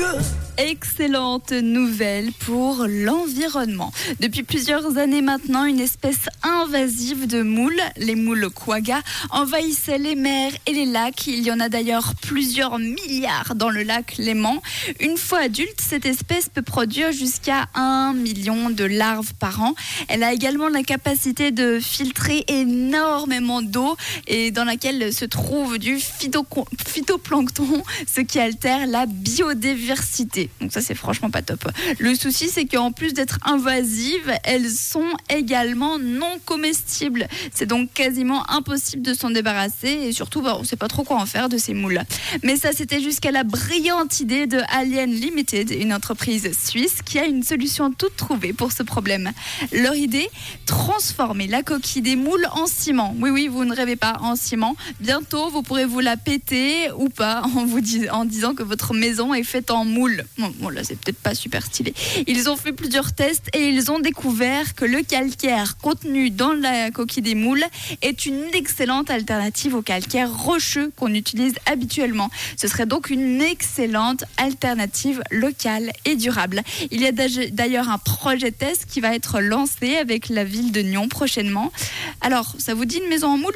good. Excellente nouvelle pour l'environnement. Depuis plusieurs années maintenant, une espèce invasive de moules, les moules quagga, envahissaient les mers et les lacs. Il y en a d'ailleurs plusieurs milliards dans le lac Léman. Une fois adulte, cette espèce peut produire jusqu'à un million de larves par an. Elle a également la capacité de filtrer énormément d'eau et dans laquelle se trouve du phytoplancton, ce qui altère la biodiversité. Donc ça, c'est franchement pas top. Le souci, c'est qu'en plus d'être invasives, elles sont également non comestibles. C'est donc quasiment impossible de s'en débarrasser et surtout, bah, on sait pas trop quoi en faire de ces moules. Mais ça, c'était jusqu'à la brillante idée de Alien Limited, une entreprise suisse qui a une solution toute trouvée pour ce problème. Leur idée, transformer la coquille des moules en ciment. Oui, oui, vous ne rêvez pas, en ciment. Bientôt, vous pourrez vous la péter ou pas en vous en disant que votre maison est faite en Bon, là, c'est peut-être pas super stylé. Ils ont fait plusieurs tests et ils ont découvert que le calcaire contenu dans la coquille des moules est une excellente alternative au calcaire rocheux qu'on utilise habituellement. Ce serait donc une excellente alternative locale et durable. Il y a d'ailleurs un projet test qui va être lancé avec la ville de Nyon prochainement. Alors, ça vous dit une maison en moule